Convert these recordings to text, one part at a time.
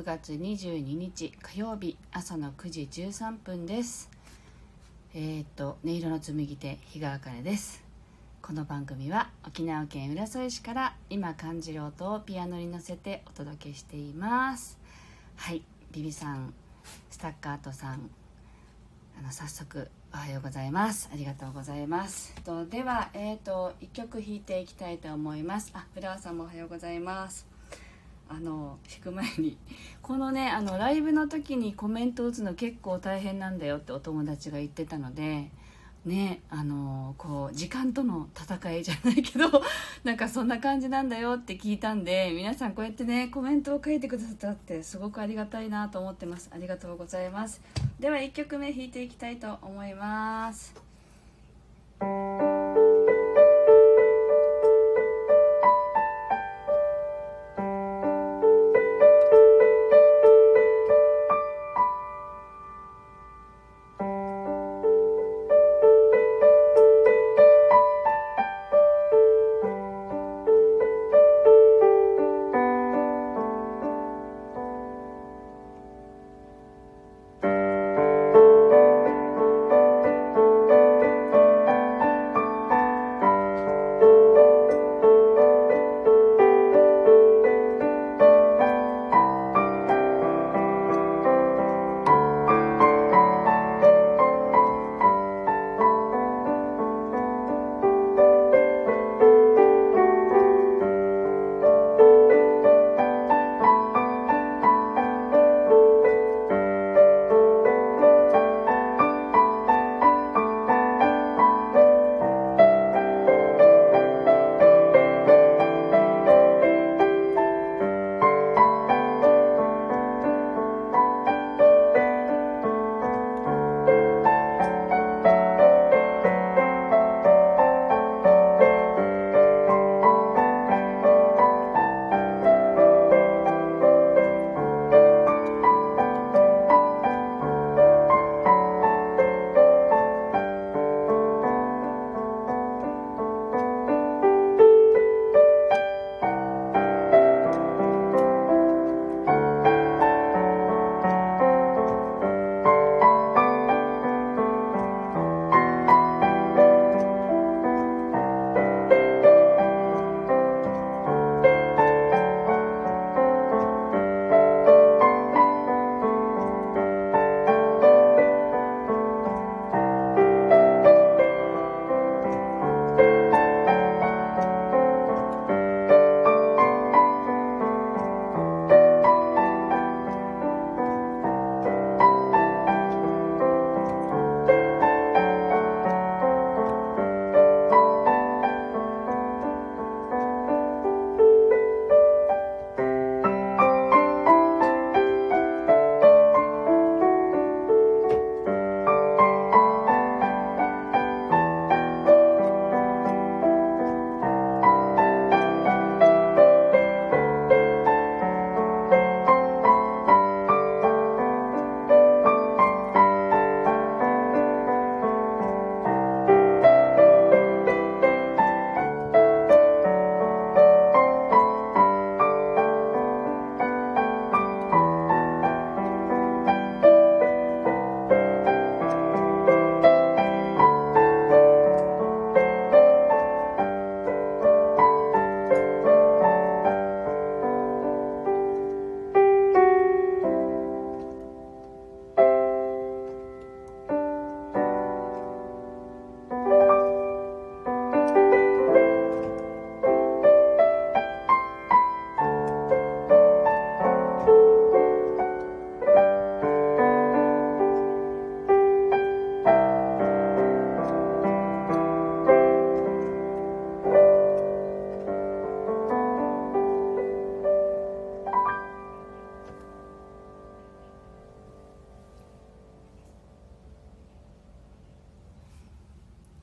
うございます6月22日火曜日朝の9時13分です。えー、っと音色の紡手日川茜です。この番組は沖縄県浦添市から今感じる音をピアノに乗せてお届けしています。はいビビさんスタッカートさんあの早速おはようございます。ありがとうございます。とではえっ、ー、と1曲弾いていきたいと思います。あフラワーさんもおはようございます。あの弾く前に。このねあのライブの時にコメント打つの結構大変なんだよってお友達が言ってたのでねあのこう時間との戦いじゃないけど なんかそんな感じなんだよって聞いたんで皆さんこうやってねコメントを書いてくださったってすごくありがたいなと思ってます。ありがとうございます。では1曲目弾いていきたいと思います。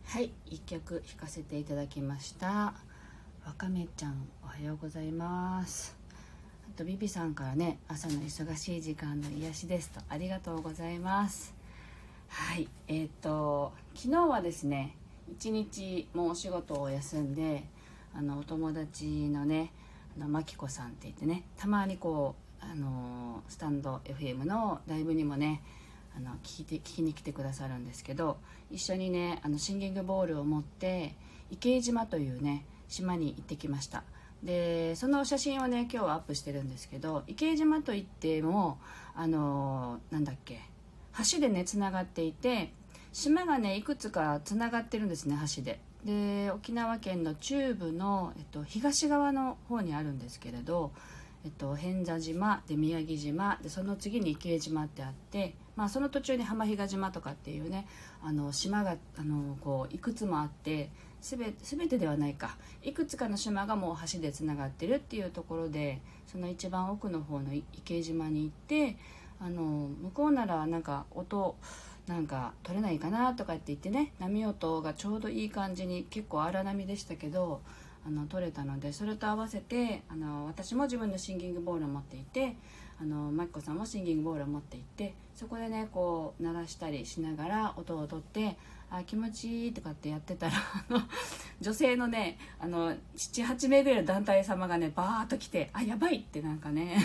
はい1曲弾かせていただきました。わかめちゃんおはようございます。あとビビさんからね朝の忙しい時間の癒しですとありがとうございます。はいえっ、ー、と昨日はですね一日もうお仕事を休んであのお友達のねあのマキコさんって言ってねたまにこうあのスタンド FM のライブにもねあの聞いて聞きに来てくださるんですけど一緒にねあのシンギングボールを持って池江島というね島に行ってきました。でその写真をね今日はアップしてるんですけど池江島といってもあのなんだっけ橋でねつながっていて島がねいくつかつながってるんですね橋で。で沖縄県の中部の、えっと、東側の方にあるんですけれど、えっと、偏座島で宮城島でその次に池江島ってあって、まあ、その途中に浜比嘉島とかっていうねあの島があのこういくつもあって全てではないか。いくつかの島がもう橋でつながってるっていうところでその一番奥の方の池島に行ってあの向こうならなんか音なんか取れないかなとかって言ってね波音がちょうどいい感じに結構荒波でしたけどあの取れたのでそれと合わせてあの私も自分のシンギングボールを持っていてあのマキコさんもシンギングボールを持っていてそこでねこう鳴らしたりしながら音を取ってあ気持ちいいとかってやってたら あの女性のね78名ぐらいの団体様がねバーッと来てあやばいってなんかね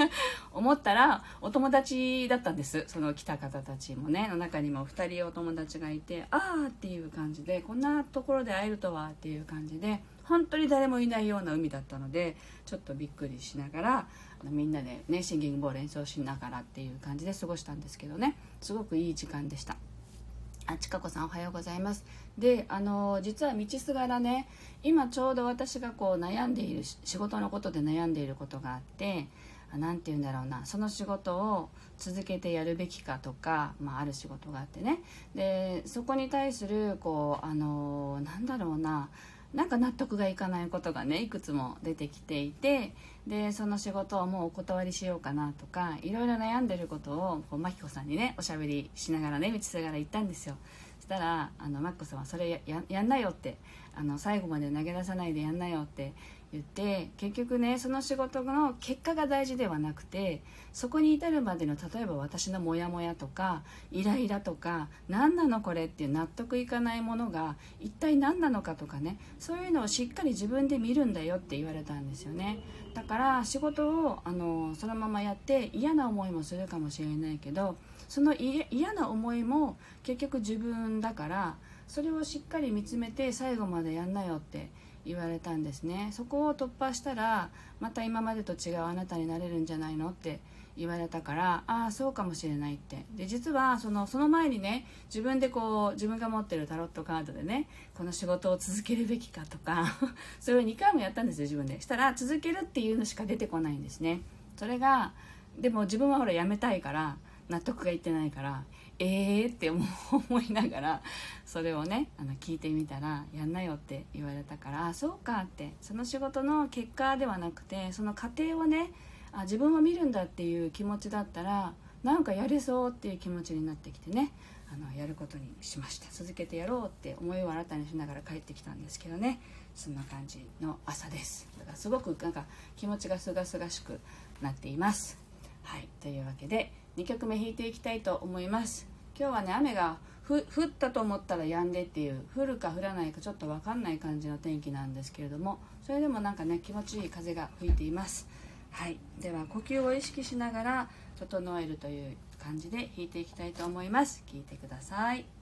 思ったらお友達だったんです。その来た方たちもねの中にも2人お友達がいてああっていう感じでこんなところで会えるとはっていう感じで本当に誰もいないような海だったのでちょっとびっくりしながらみんなでねシンギングボール演奏しながらっていう感じで過ごしたんですけどね。すごくいい時間でした。あちかこさんおはようございます。であの実は道すがらね今ちょうど私がこう悩んでいる仕事のことで悩んでいることがあって何て言うんだろうなその仕事を続けてやるべきかとか、まあ、ある仕事があってね。でそこに対するこうあのなんだろうななんか納得がいかないことがねいくつも出てきていてでその仕事をもうお断りしようかなとかいろいろ悩んでることをこうマキコさんにねおしゃべりしながらね道すがら言ったんですよ。そしたらあのマキコさんはそれやんなよってあの最後まで投げ出さないでやんなよって言って結局ねその仕事の結果が大事ではなくてそこに至るまでの例えば私のモヤモヤとかイライラとか何なのこれっていう納得いかないものが一体何なのかとかねそういうのをしっかり自分で見るんだよって言われたんですよね。だから仕事をあのそのままやって嫌な思いもするかもしれないけどその嫌な思いも結局自分だからそれをしっかり見つめて最後までやんなよって言われたんですね。そこを突破したらまた今までと違うあなたになれるんじゃないのって言われたからああそうかもしれないって。で実はそのその前にね自分でこう自分が持ってるタロットカードでねこの仕事を続けるべきかとか それを2回もやったんですよ自分で。したら続けるっていうのしか出てこないんですね。それがでも自分はほらやめたいから納得がいってないからえー、って思いながらそれをねあの聞いてみたら「やんなよ」って言われたから「あそうか」ってその仕事の結果ではなくてその過程をねあ自分を見るんだっていう気持ちだったらなんかやれそうっていう気持ちになってきてねあのやることにしました。続けてやろうって思いを新たにしながら帰ってきたんですけどね。そんな感じの朝です。だからすごくなんか気持ちがすがすがしくなっています。はい。というわけで2曲目弾いていきたいと思います。今日はね雨が降ったと思ったら止んでっていう降るか降らないかちょっと分かんない感じの天気なんですけれどもそれでもなんかね気持ちいい風が吹いています。はい。では呼吸を意識しながら整えるという感じで弾いていきたいと思います。聞いてください。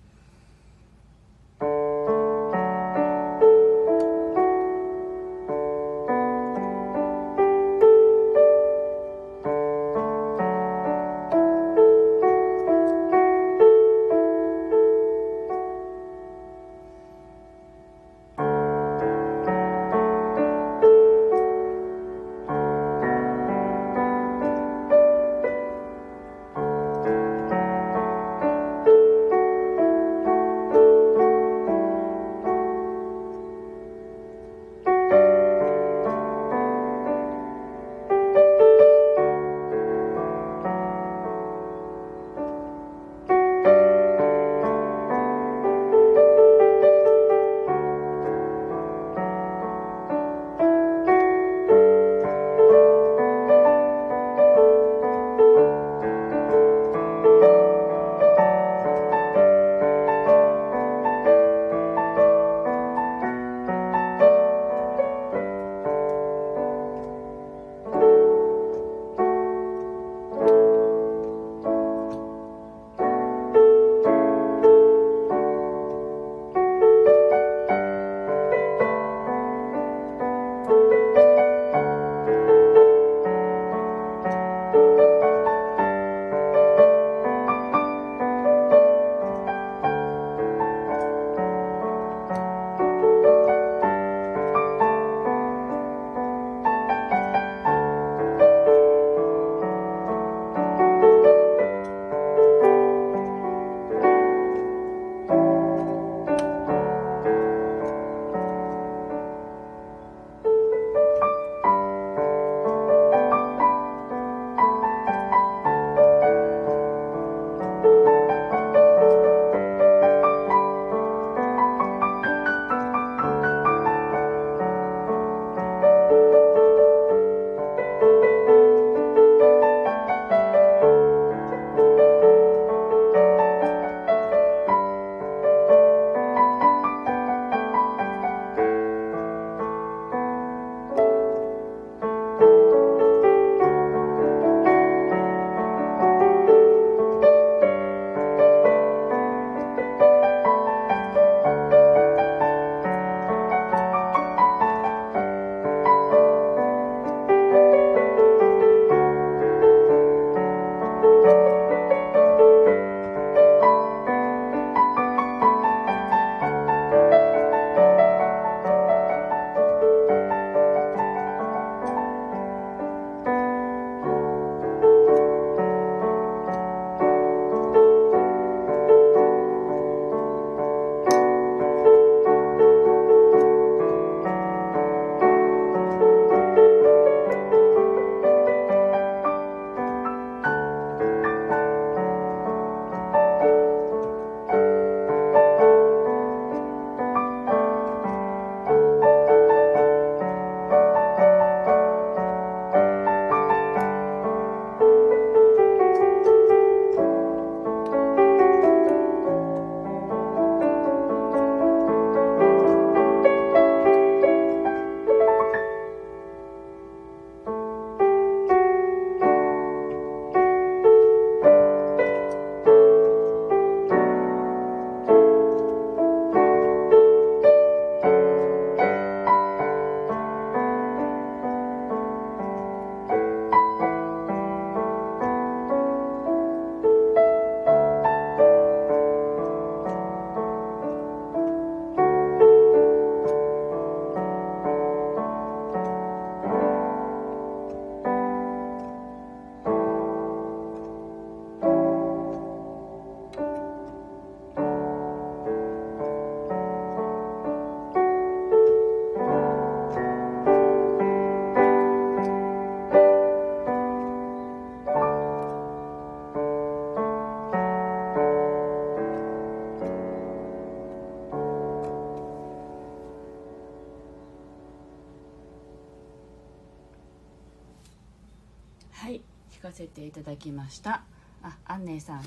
はい聞かせていただきました。あアンネさん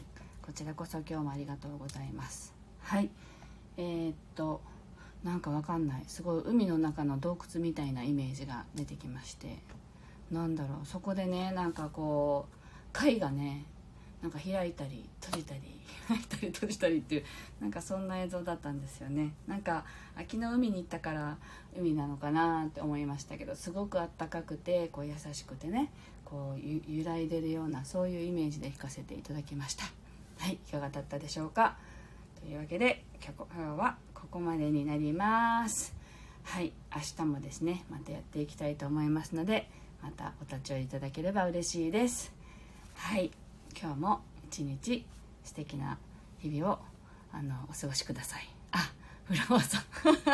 こちらこそ今日もありがとうございます。はいえー、っとなんかわかんない。すごい海の中の洞窟みたいなイメージが出てきまして。なんだろうそこでねなんかこう貝がねなんか開いたり閉じたり 開いたり閉じたりっていうなんかそんな映像だったんですよね。なんか秋の海に行ったから海なのかなって思いましたけどすごくあったかくてこう優しくてねこう揺らいでるようなそういうイメージで弾かせていただきました。はいいかがだったでしょうか。というわけで今日はここまでになります。はい明日もですねまたやっていきたいと思いますのでまたお立ち寄りいただければ嬉しいです。はい。今日も一日素敵な日々をあのお過ごしください。あフラワーさん。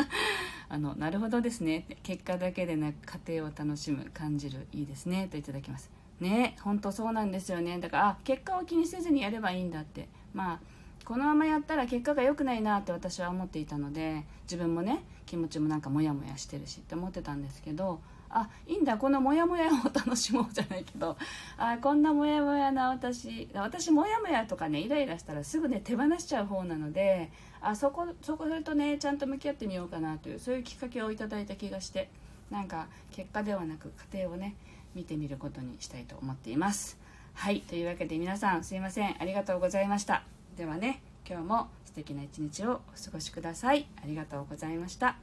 あのなるほどですね。結果だけでなく家庭を楽しむ感じるいいですね。といただきます。ね本当そうなんですよね。だからあ結果を気にせずにやればいいんだって。まあこのままやったら結果が良くないなって私は思っていたので自分もね気持ちもなんかモヤモヤしてるしって思ってたんですけどあいいんだ。このモヤモヤを楽しもうじゃないけど。あこんなモヤモヤな私私モヤモヤとかねイライラしたらすぐね手放しちゃう方なのであそこそこそれとねちゃんと向き合ってみようかなというそういうきっかけをいただいた気がしてなんか結果ではなく家庭をね見てみることにしたいと思っています。はいというわけで皆さんすいません。ありがとうございました。ではね今日も素敵な一日をお過ごしください。ありがとうございました。